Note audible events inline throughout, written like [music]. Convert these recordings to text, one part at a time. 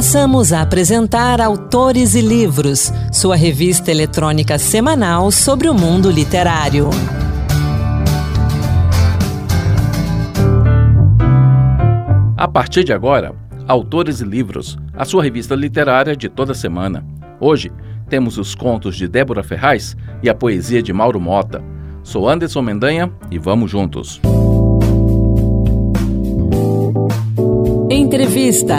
Passamos a apresentar Autores e Livros, sua revista eletrônica semanal sobre o mundo literário. A partir de agora, Autores e Livros, a sua revista literária de toda semana. Hoje, temos os contos de Débora Ferraz e a poesia de Mauro Mota. Sou Anderson Mendanha e vamos juntos. Entrevista.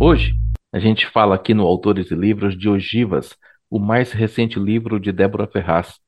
Hoje, a gente fala aqui no Autores e Livros de Ogivas, o mais recente livro de Débora Ferraz.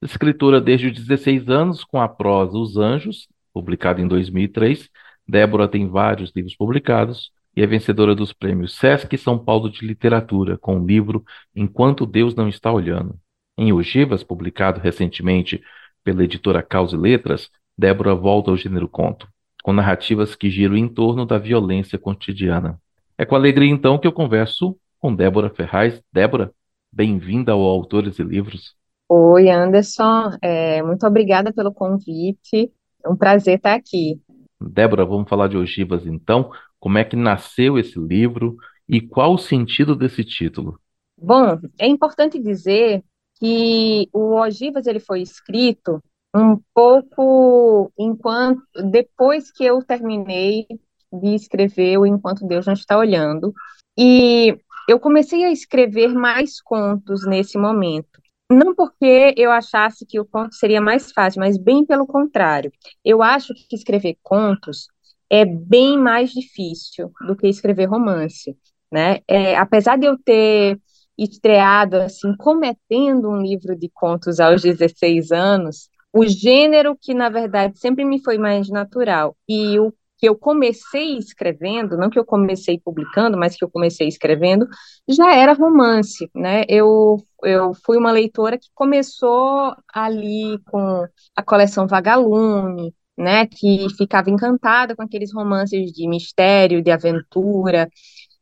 Escritora desde os 16 anos com a prosa Os Anjos, publicado em 2003, Débora tem vários livros publicados e é vencedora dos prêmios Sesc São Paulo de Literatura com o livro Enquanto Deus Não Está Olhando. Em Ogivas, publicado recentemente pela editora Causa e Letras, Débora volta ao gênero conto, com narrativas que giram em torno da violência cotidiana. É com alegria então que eu converso com Débora Ferraz. Débora, bem-vinda ao Autores e Livros. Oi, Anderson, é, muito obrigada pelo convite. É um prazer estar aqui. Débora, vamos falar de ogivas então. Como é que nasceu esse livro e qual o sentido desse título? Bom, é importante dizer que o Ogivas ele foi escrito um pouco enquanto depois que eu terminei de escrever o Enquanto Deus Não Está Olhando. E eu comecei a escrever mais contos nesse momento. Não porque eu achasse que o conto seria mais fácil, mas bem pelo contrário. Eu acho que escrever contos é bem mais difícil do que escrever romance, né? É, apesar de eu ter estreado assim, cometendo um livro de contos aos 16 anos, o gênero que na verdade sempre me foi mais natural e o que eu comecei escrevendo, não que eu comecei publicando, mas que eu comecei escrevendo, já era romance, né? Eu, eu fui uma leitora que começou ali com a coleção Vagalume, né? Que ficava encantada com aqueles romances de mistério, de aventura.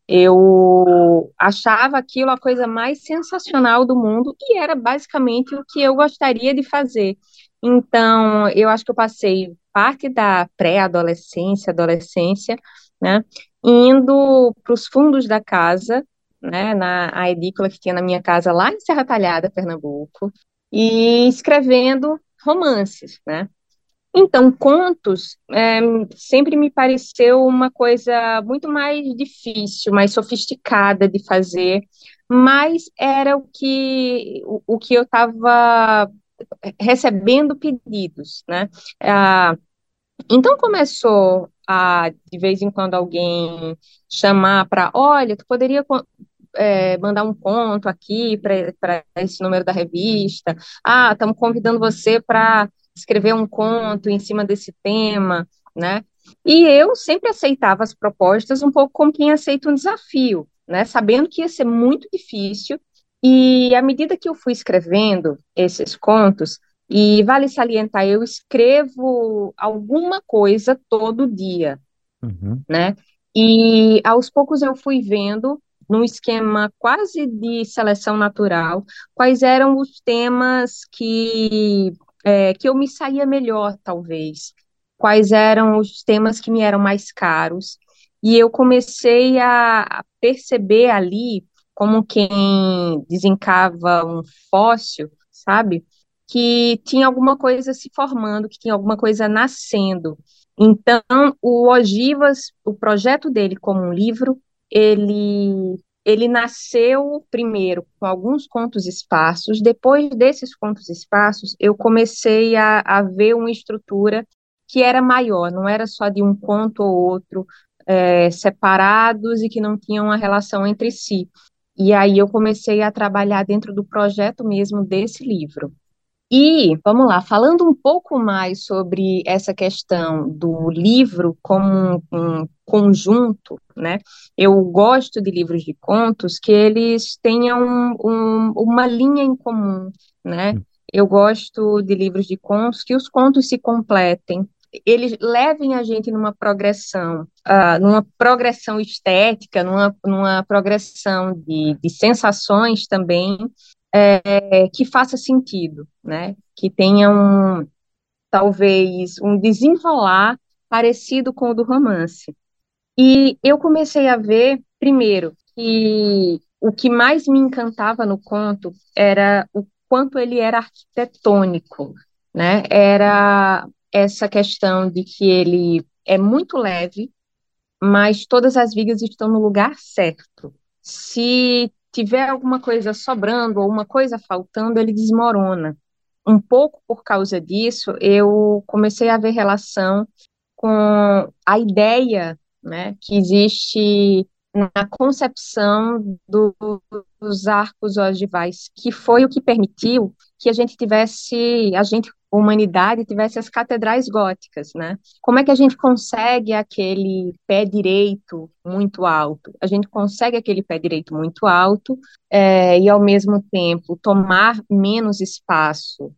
Eu achava aquilo a coisa mais sensacional do mundo e era basicamente o que eu gostaria de fazer. Então, eu acho que eu passei parte da pré-adolescência, adolescência, né, indo para os fundos da casa, né, na a edícula que tinha na minha casa lá em Serra Talhada, Pernambuco, e escrevendo romances, né. Então, contos é, sempre me pareceu uma coisa muito mais difícil, mais sofisticada de fazer, mas era o que, o, o que eu estava recebendo pedidos, né? Ah, então começou a, de vez em quando, alguém chamar para, olha, tu poderia é, mandar um conto aqui para esse número da revista, ah, estamos convidando você para escrever um conto em cima desse tema, né? E eu sempre aceitava as propostas um pouco como quem aceita um desafio, né? Sabendo que ia ser muito difícil e à medida que eu fui escrevendo esses contos, e vale salientar, eu escrevo alguma coisa todo dia, uhum. né? E aos poucos eu fui vendo, num esquema quase de seleção natural, quais eram os temas que, é, que eu me saía melhor, talvez, quais eram os temas que me eram mais caros. E eu comecei a perceber ali como quem desencava um fóssil, sabe? Que tinha alguma coisa se formando, que tinha alguma coisa nascendo. Então, o Ogivas, o projeto dele como um livro, ele ele nasceu primeiro com alguns contos esparsos. Depois desses contos esparsos, eu comecei a, a ver uma estrutura que era maior, não era só de um conto ou outro é, separados e que não tinham uma relação entre si. E aí eu comecei a trabalhar dentro do projeto mesmo desse livro. E, vamos lá, falando um pouco mais sobre essa questão do livro como um, um conjunto, né? Eu gosto de livros de contos que eles tenham um, uma linha em comum, né? Eu gosto de livros de contos que os contos se completem, eles levem a gente numa progressão, uh, numa progressão estética, numa, numa progressão de, de sensações também, é, que faça sentido, né? Que tenha um, talvez, um desenrolar parecido com o do romance. E eu comecei a ver, primeiro, que o que mais me encantava no conto era o quanto ele era arquitetônico, né? Era essa questão de que ele é muito leve, mas todas as vigas estão no lugar certo. Se tiver alguma coisa sobrando ou uma coisa faltando, ele desmorona. Um pouco por causa disso, eu comecei a ver relação com a ideia né, que existe na concepção do, dos arcos ogivais, que foi o que permitiu que a gente tivesse, a gente, humanidade, tivesse as catedrais góticas, né? Como é que a gente consegue aquele pé direito muito alto? A gente consegue aquele pé direito muito alto é, e, ao mesmo tempo, tomar menos espaço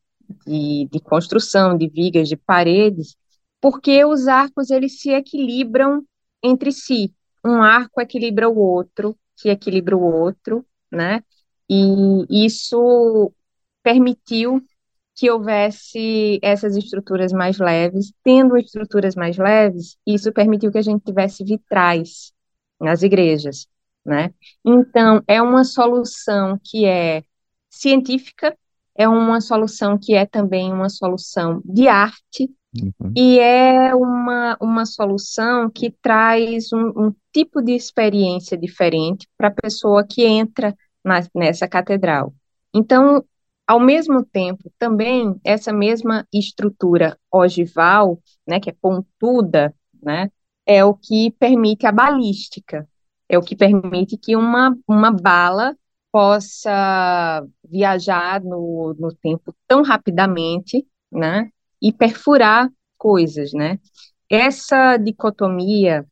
de, de construção, de vigas, de paredes, porque os arcos, eles se equilibram entre si, um arco equilibra o outro, que equilibra o outro, né? E isso permitiu que houvesse essas estruturas mais leves. Tendo estruturas mais leves, isso permitiu que a gente tivesse vitrais nas igrejas, né? Então, é uma solução que é científica, é uma solução que é também uma solução de arte, Uhum. E é uma, uma solução que traz um, um tipo de experiência diferente para a pessoa que entra na, nessa catedral. Então, ao mesmo tempo, também essa mesma estrutura ogival, né, que é pontuda, né, é o que permite a balística, é o que permite que uma, uma bala possa viajar no, no tempo tão rapidamente, né, e perfurar coisas, né? Essa dicotomia,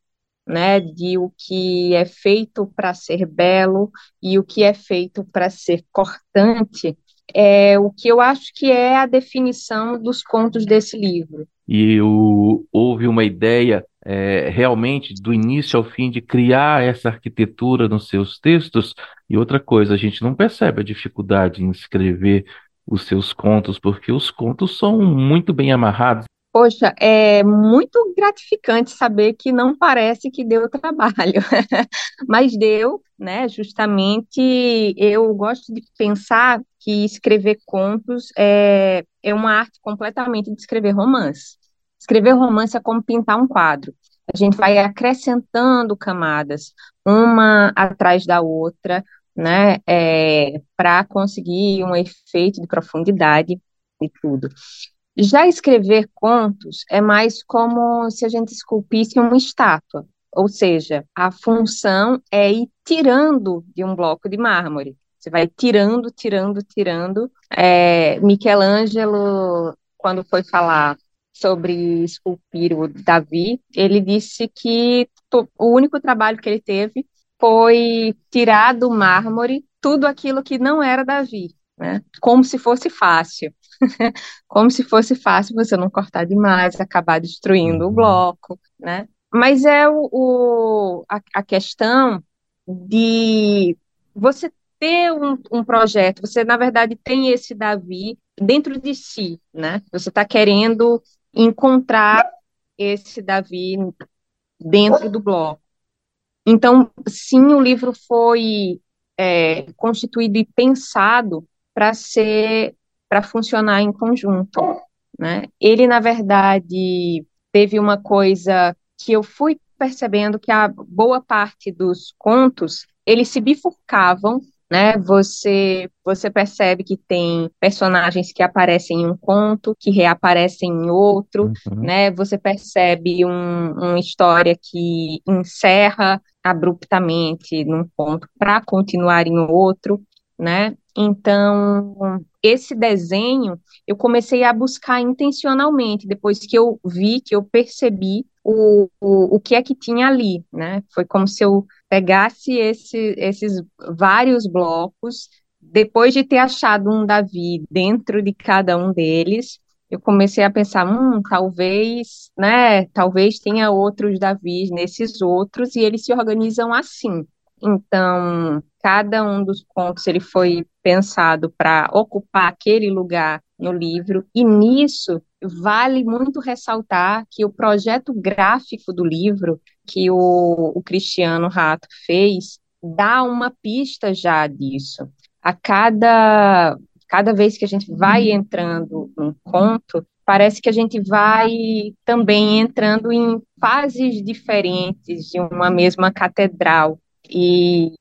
né, de o que é feito para ser belo e o que é feito para ser cortante, é o que eu acho que é a definição dos contos desse livro. E o, houve uma ideia é, realmente do início ao fim de criar essa arquitetura nos seus textos. E outra coisa, a gente não percebe a dificuldade em escrever os seus contos, porque os contos são muito bem amarrados. Poxa, é muito gratificante saber que não parece que deu trabalho, [laughs] mas deu, né? Justamente eu gosto de pensar que escrever contos é, é uma arte completamente de escrever romance. Escrever romance é como pintar um quadro. A gente vai acrescentando camadas, uma atrás da outra, né, é, para conseguir um efeito de profundidade e tudo. Já escrever contos é mais como se a gente esculpisse uma estátua, ou seja, a função é ir tirando de um bloco de mármore. Você vai tirando, tirando, tirando. É, Michelangelo, quando foi falar sobre esculpir o Davi, ele disse que o único trabalho que ele teve foi tirar do mármore tudo aquilo que não era Davi, né? Como se fosse fácil. [laughs] Como se fosse fácil você não cortar demais, acabar destruindo o uhum. bloco, né? Mas é o, o a, a, questão de você ter um, um, projeto, você, na verdade, tem esse Davi dentro de si, né? Você está querendo encontrar esse Davi dentro do bloco. Então, sim, o livro foi é, constituído e pensado para ser, para funcionar em conjunto, né? Ele, na verdade, teve uma coisa que eu fui percebendo que a boa parte dos contos eles se bifurcavam né? Você você percebe que tem personagens que aparecem em um conto, que reaparecem em outro, uhum. né? Você percebe um, uma história que encerra abruptamente num ponto para continuar em outro, né? Então, esse desenho eu comecei a buscar intencionalmente, depois que eu vi, que eu percebi o, o, o que é que tinha ali, né? Foi como se eu pegasse esse, esses vários blocos, depois de ter achado um Davi dentro de cada um deles, eu comecei a pensar, hum, talvez, né, talvez tenha outros Davis nesses outros, e eles se organizam assim. Então, cada um dos contos ele foi pensado para ocupar aquele lugar no livro, e nisso vale muito ressaltar que o projeto gráfico do livro que o, o Cristiano Rato fez dá uma pista já disso. A cada, cada vez que a gente vai entrando num conto, parece que a gente vai também entrando em fases diferentes de uma mesma catedral e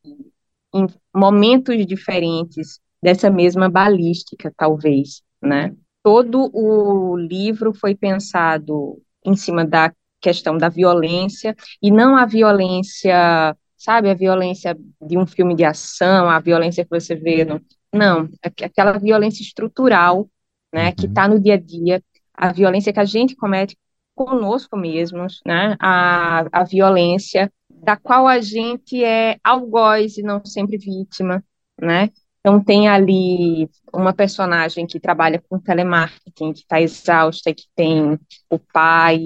em momentos diferentes dessa mesma balística, talvez, né? Todo o livro foi pensado em cima da questão da violência e não a violência, sabe, a violência de um filme de ação, a violência que você vê no, não, aquela violência estrutural, né, que está uhum. no dia a dia, a violência que a gente comete conosco mesmos, né, a, a violência da qual a gente é algoz e não sempre vítima, né, então, tem ali uma personagem que trabalha com telemarketing, que está exausta, que tem o pai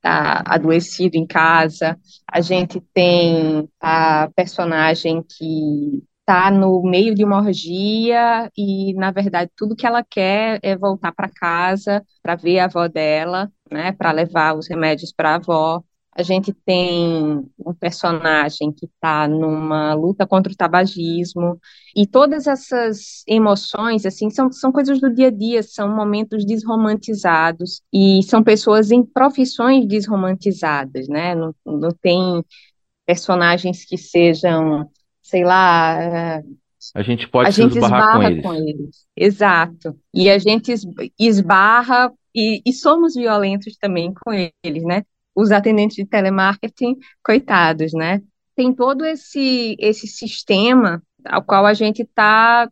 tá adoecido em casa. A gente tem a personagem que está no meio de uma orgia e, na verdade, tudo que ela quer é voltar para casa para ver a avó dela, né, para levar os remédios para a avó a gente tem um personagem que está numa luta contra o tabagismo, e todas essas emoções, assim, são, são coisas do dia a dia, são momentos desromantizados, e são pessoas em profissões desromantizadas, né, não, não tem personagens que sejam, sei lá... A gente pode a se gente esbarrar esbarra com eles. com eles. Exato. E a gente esbarra e, e, somos violentos também com eles, né? Os atendentes de telemarketing, coitados, né? Tem todo esse, esse sistema ao qual a gente está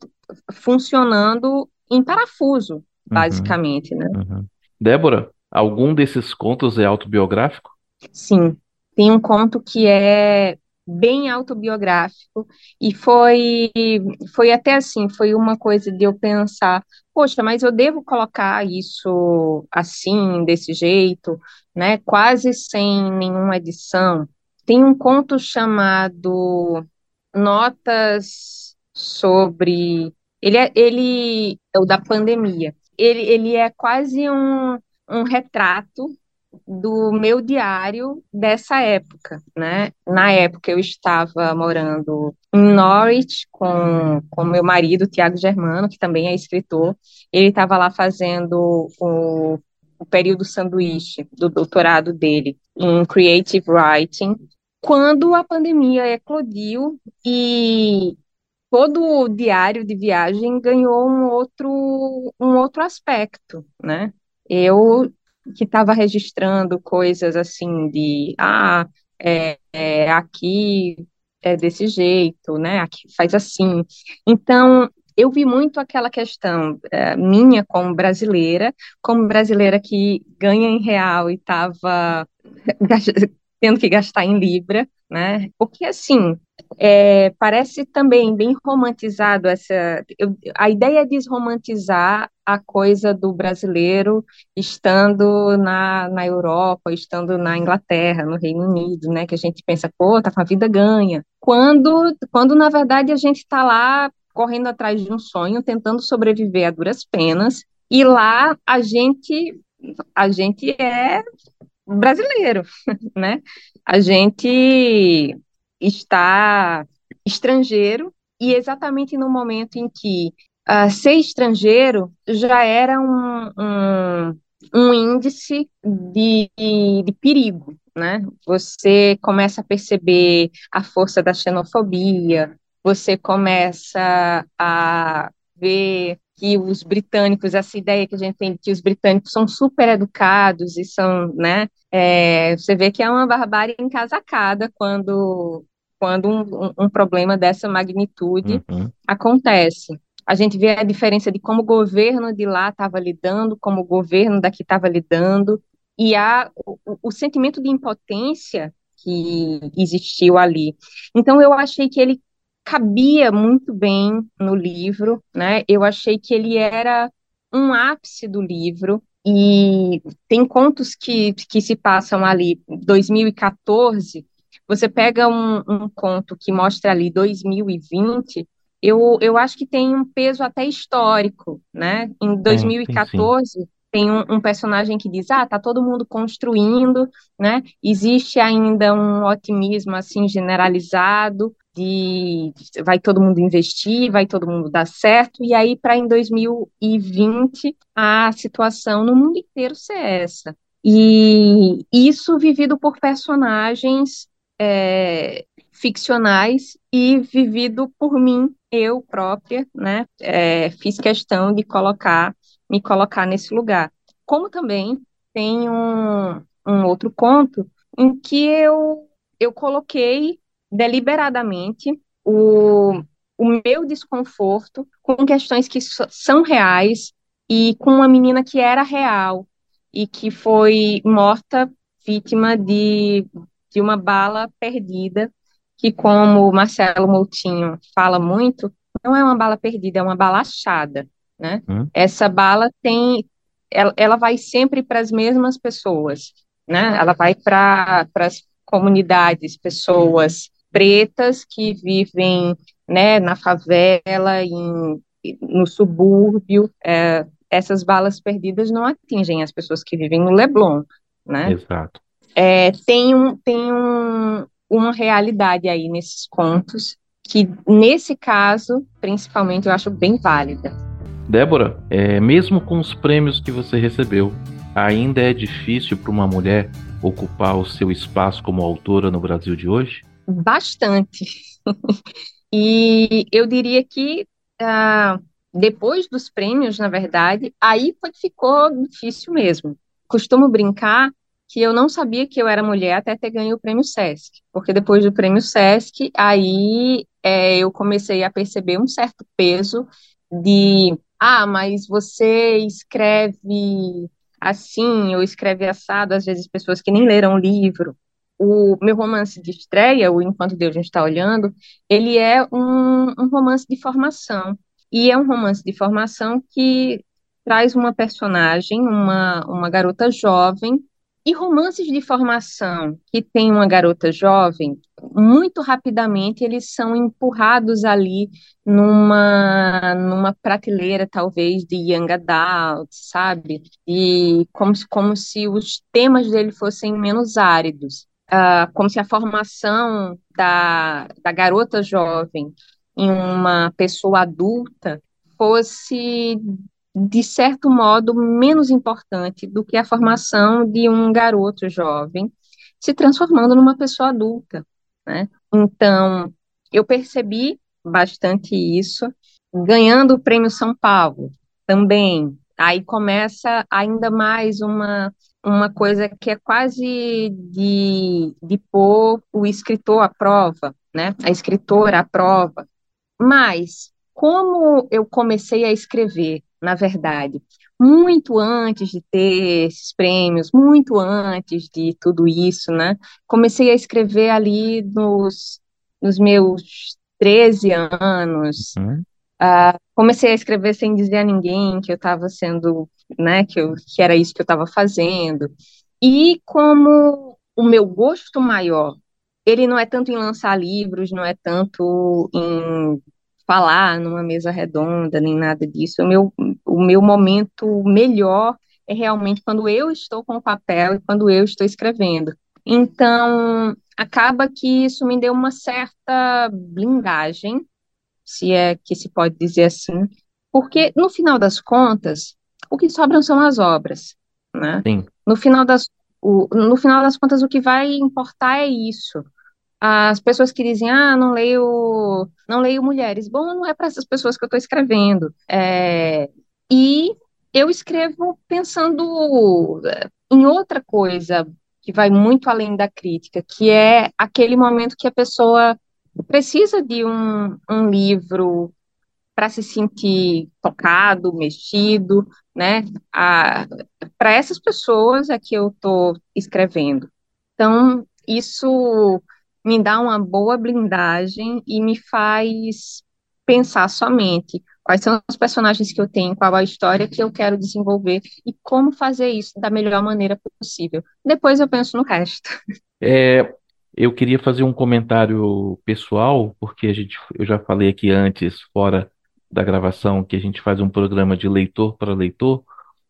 funcionando em parafuso, uhum. basicamente, uhum, né? Uhum. Débora, algum desses contos é autobiográfico? Sim, tem um conto que é bem autobiográfico e foi foi até assim, foi uma coisa de eu pensar, poxa, mas eu devo colocar isso assim, desse jeito, né? Quase sem nenhuma edição. Tem um conto chamado Notas sobre ele é, ele é o da pandemia. Ele, ele é quase um, um retrato do meu diário dessa época, né? Na época eu estava morando em Norwich com com meu marido Tiago Germano, que também é escritor. Ele estava lá fazendo o, o período sanduíche do doutorado dele em creative writing, quando a pandemia eclodiu e todo o diário de viagem ganhou um outro um outro aspecto, né? Eu que estava registrando coisas assim de ah, é, é, aqui é desse jeito, né? Aqui faz assim. Então eu vi muito aquela questão é, minha como brasileira, como brasileira que ganha em real e estava [laughs] tendo que gastar em libra, né? Porque assim é, parece também bem romantizado essa. Eu, a ideia é desromantizar a coisa do brasileiro estando na, na Europa, estando na Inglaterra, no Reino Unido, né? Que a gente pensa, pô, tá com a vida ganha. Quando, quando na verdade a gente está lá correndo atrás de um sonho, tentando sobreviver a duras penas, e lá a gente a gente é brasileiro, [laughs] né? A gente está estrangeiro e exatamente no momento em que uh, ser estrangeiro já era um, um, um índice de, de perigo, né? Você começa a perceber a força da xenofobia, você começa a ver que os britânicos, essa ideia que a gente tem de que os britânicos são super educados e são, né, é, você vê que é uma barbárie encasacada quando, quando um, um problema dessa magnitude uhum. acontece. A gente vê a diferença de como o governo de lá estava lidando, como o governo daqui estava lidando, e há o, o sentimento de impotência que existiu ali. Então, eu achei que ele cabia muito bem no livro, né? Eu achei que ele era um ápice do livro e tem contos que, que se passam ali 2014, você pega um, um conto que mostra ali 2020, eu, eu acho que tem um peso até histórico, né? Em 2014, sim, sim. tem um, um, personagem que diz, ah, tá todo mundo construindo, né? Existe ainda um otimismo assim generalizado de vai todo mundo investir, vai todo mundo dar certo, e aí para em 2020 a situação no mundo inteiro ser essa. E isso vivido por personagens é, ficcionais e vivido por mim, eu própria, né? É, fiz questão de colocar, me colocar nesse lugar. Como também tem um, um outro conto em que eu, eu coloquei deliberadamente o, o meu desconforto com questões que são reais e com uma menina que era real e que foi morta vítima de, de uma bala perdida, que como o Marcelo Moutinho fala muito, não é uma bala perdida, é uma bala achada, né? Hum. Essa bala tem, ela, ela vai sempre para as mesmas pessoas, né? Ela vai para as comunidades, pessoas pretas que vivem né, na favela, em, no subúrbio. É, essas balas perdidas não atingem as pessoas que vivem no Leblon, né? Exato. É, tem um, tem um, uma realidade aí nesses contos que, nesse caso, principalmente, eu acho bem válida. Débora, é, mesmo com os prêmios que você recebeu, ainda é difícil para uma mulher ocupar o seu espaço como autora no Brasil de hoje? bastante. [laughs] e eu diria que ah, depois dos prêmios, na verdade, aí foi que ficou difícil mesmo. Costumo brincar que eu não sabia que eu era mulher até ter ganho o prêmio SESC, porque depois do prêmio SESC, aí é, eu comecei a perceber um certo peso de, ah, mas você escreve assim, ou escreve assado, às vezes pessoas que nem leram o livro, o meu romance de estreia, o Enquanto Deus Está Olhando, ele é um, um, romance de formação. E é um romance de formação que traz uma personagem, uma, uma garota jovem, e romances de formação que tem uma garota jovem, muito rapidamente eles são empurrados ali numa, numa prateleira, talvez, de young adult, sabe? E como, como se os temas dele fossem menos áridos uh, como se a formação da, da garota jovem em uma pessoa adulta fosse, de certo modo, menos importante do que a formação de um garoto jovem se transformando numa pessoa adulta, né? Então, eu percebi bastante isso, ganhando o Prêmio São Paulo também. Aí começa ainda mais uma uma coisa que é quase de, de pôr o escritor à prova, né? A escritora à prova. Mas, como eu comecei a escrever, na verdade, muito antes de ter esses prêmios, muito antes de tudo isso, né? Comecei a escrever ali nos, nos meus 13 anos. Uhum. Uh, comecei a escrever sem dizer a ninguém que eu estava sendo né, que, eu, que era isso que eu estava fazendo. E como o meu gosto maior, ele não é tanto em lançar livros, não é tanto em falar numa mesa redonda, nem nada disso. O meu, o meu momento melhor é realmente quando eu estou com o papel e quando eu estou escrevendo. Então, acaba que isso me deu uma certa blindagem, se é que se pode dizer assim, porque no final das contas, o que sobram são as obras, né? Sim. No final das, o, no final das contas, o que vai importar é isso. As pessoas que dizem, ah, não leio, não leio mulheres. Bom, não é para essas pessoas que eu estou escrevendo. É, e eu escrevo pensando é, em outra coisa que vai muito além da crítica, que é aquele momento que a pessoa precisa de um, um livro para se sentir tocado, mexido, né? Para essas pessoas é que eu estou escrevendo. Então, isso me dá uma boa blindagem e me faz pensar somente quais são os personagens que eu tenho, qual a história que eu quero desenvolver e como fazer isso da melhor maneira possível. Depois eu penso no resto. [laughs] É, eu queria fazer um comentário pessoal, porque a gente, eu já falei aqui antes, fora da gravação, que a gente faz um programa de leitor para leitor,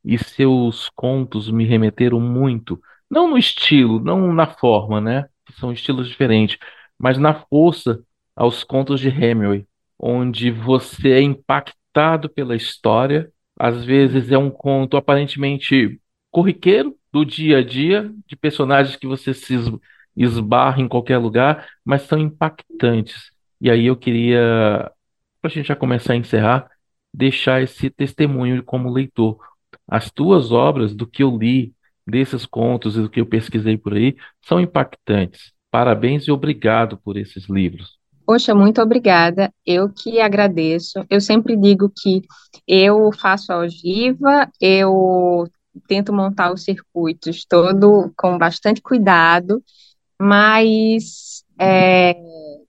e seus contos me remeteram muito, não no estilo, não na forma, né? São estilos diferentes, mas na força aos contos de Hemingway, onde você é impactado pela história. Às vezes é um conto aparentemente corriqueiro do dia a dia, de personagens que você se esbarra em qualquer lugar, mas são impactantes. E aí eu queria, para a gente já começar a encerrar, deixar esse testemunho como leitor. As tuas obras, do que eu li, desses contos e do que eu pesquisei por aí, são impactantes. Parabéns e obrigado por esses livros. Poxa, muito obrigada. Eu que agradeço. Eu sempre digo que eu faço a ogiva, eu tento montar os circuitos todo com bastante cuidado, mas é,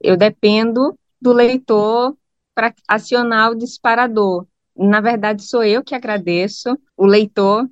eu dependo do leitor para acionar o disparador. Na verdade, sou eu que agradeço, o leitor,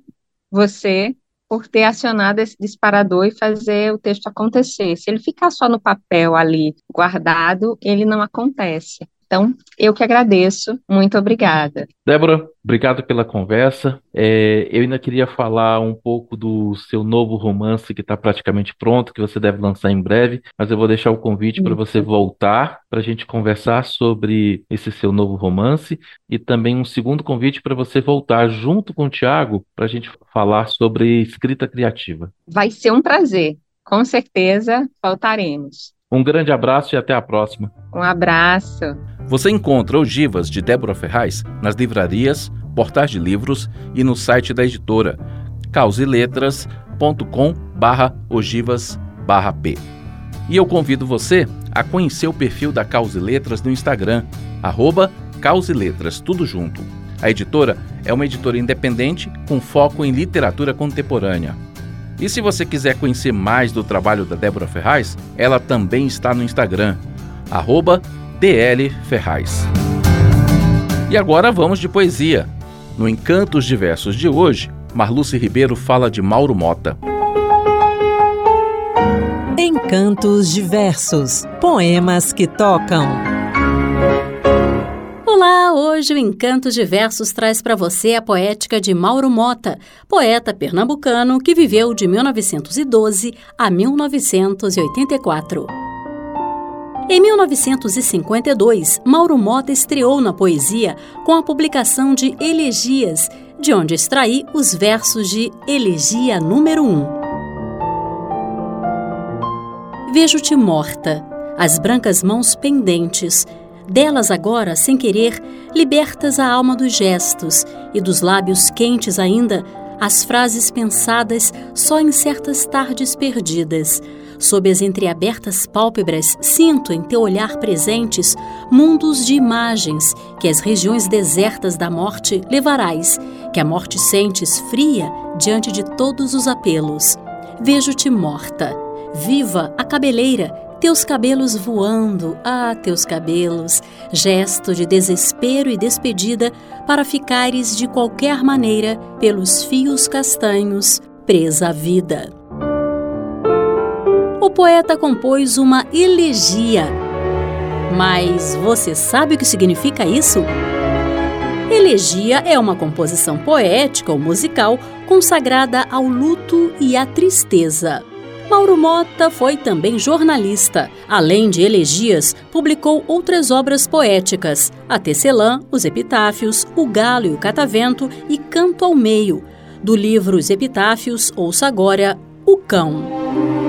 você, por ter acionado esse disparador e fazer o texto acontecer. Se ele ficar só no papel ali guardado, ele não acontece. Então, eu que agradeço. Muito obrigada. Débora, obrigado pela conversa. É, eu ainda queria falar um pouco do seu novo romance que está praticamente pronto, que você deve lançar em breve, mas eu vou deixar o convite para você voltar para a gente conversar sobre esse seu novo romance e também um segundo convite para você voltar junto com o Tiago para a gente falar sobre escrita criativa. Vai ser um prazer. Com certeza voltaremos. Um grande abraço e até a próxima. Um abraço. Você encontra ogivas de Débora Ferraz nas livrarias, portais de livros e no site da editora causeletras.com barra ogivas barra p. E eu convido você a conhecer o perfil da Cause Letras no Instagram, arroba Letras, tudo junto. A editora é uma editora independente com foco em literatura contemporânea. E se você quiser conhecer mais do trabalho da Débora Ferraz, ela também está no Instagram, arroba DL Ferraz. E agora vamos de poesia. No Encantos Diversos de hoje, Marluce Ribeiro fala de Mauro Mota. Encantos Diversos Poemas que tocam. Olá, hoje o Encantos Diversos traz para você a poética de Mauro Mota, poeta pernambucano que viveu de 1912 a 1984. Em 1952, Mauro Mota estreou na poesia com a publicação de Elegias, de onde extraí os versos de Elegia número 1. Vejo-te morta, as brancas mãos pendentes, delas agora, sem querer, libertas a alma dos gestos e dos lábios quentes ainda, as frases pensadas só em certas tardes perdidas Sob as entreabertas pálpebras, sinto em teu olhar presentes mundos de imagens que as regiões desertas da morte levarás, que a morte sentes fria diante de todos os apelos. Vejo-te morta, viva a cabeleira, teus cabelos voando, ah, teus cabelos, gesto de desespero e despedida para ficares de qualquer maneira pelos fios castanhos presa à vida o poeta compôs uma elegia. Mas você sabe o que significa isso? Elegia é uma composição poética ou musical consagrada ao luto e à tristeza. Mauro Mota foi também jornalista. Além de elegias, publicou outras obras poéticas: A Tecelã, Os Epitáfios, O Galo e o Catavento e Canto ao Meio. Do livro Os Epitáfios, ouça agora O Cão.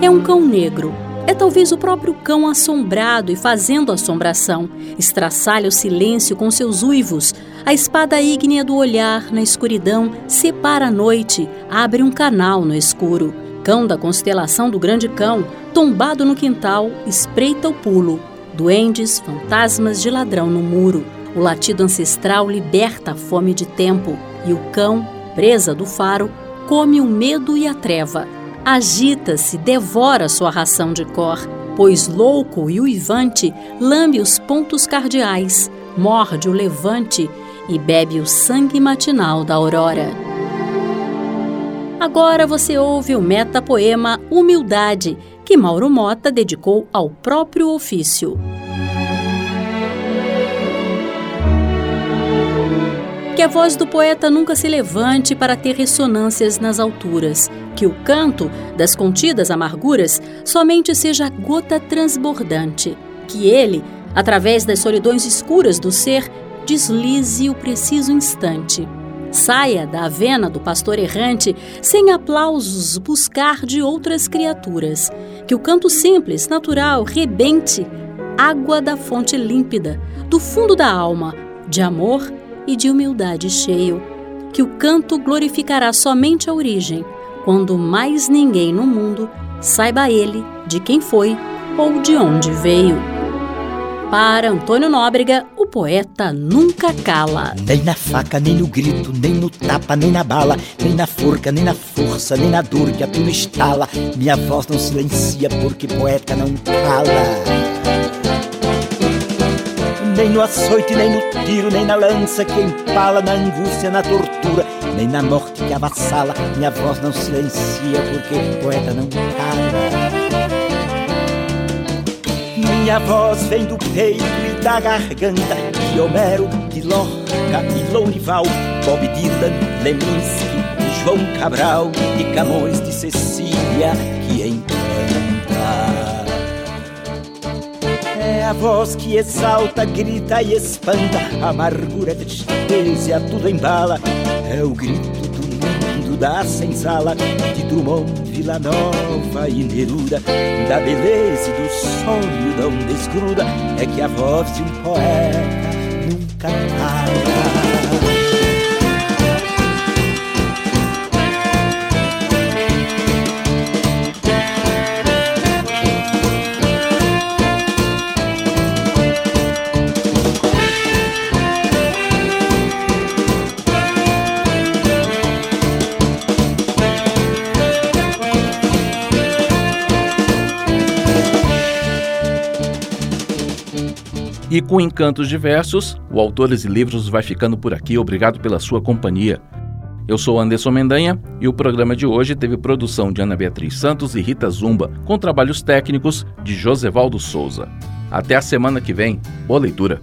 É um cão negro. É talvez o próprio cão assombrado e fazendo assombração. Estraçalha o silêncio com seus uivos. A espada ígnea do olhar na escuridão separa a noite, abre um canal no escuro. Cão da constelação do grande cão, tombado no quintal, espreita o pulo. Duendes, fantasmas de ladrão no muro. O latido ancestral liberta a fome de tempo. E o cão, presa do faro, come o medo e a treva agita-se, devora sua ração de cor, pois louco e uivante lambe os pontos cardeais, morde o levante e bebe o sangue matinal da aurora. Agora você ouve o metapoema Humildade, que Mauro Mota dedicou ao próprio ofício. Que a voz do poeta nunca se levante para ter ressonâncias nas alturas, que o canto das contidas amarguras somente seja gota transbordante, que ele, através das solidões escuras do ser, deslize o preciso instante. Saia da avena do pastor errante sem aplausos buscar de outras criaturas. Que o canto simples, natural, rebente, água da fonte límpida, do fundo da alma, de amor e de humildade cheio. Que o canto glorificará somente a origem, quando mais ninguém no mundo saiba ele de quem foi ou de onde veio. Para Antônio Nóbrega, o poeta nunca cala. Nem na faca, nem no grito, nem no tapa, nem na bala, nem na forca, nem na força, nem na dor que a tudo estala. Minha voz não silencia porque poeta não cala. Nem no açoite, nem no tiro, nem na lança que empala, na angústia, na tortura, nem na morte que avassala. Minha voz não silencia porque poeta não cala. Minha voz vem do peito e da garganta De Homero, de Lorca e Lourival Bob Dylan, Leminski, João Cabral De Camões, de Cecília, que encanta a voz que exalta, grita e espanta. Amargura, tristeza, tudo embala. É o grito da senzala de Drummond, Vila Nova e Neruda, da beleza e do sonho onde desgruda, é que a voz de um poeta nunca para. E com encantos diversos, o Autores e Livros vai ficando por aqui. Obrigado pela sua companhia. Eu sou Anderson Mendanha e o programa de hoje teve produção de Ana Beatriz Santos e Rita Zumba, com trabalhos técnicos de Josevaldo Souza. Até a semana que vem. Boa leitura.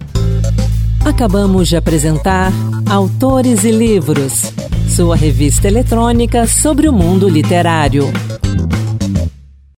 Acabamos de apresentar Autores e Livros, sua revista eletrônica sobre o mundo literário.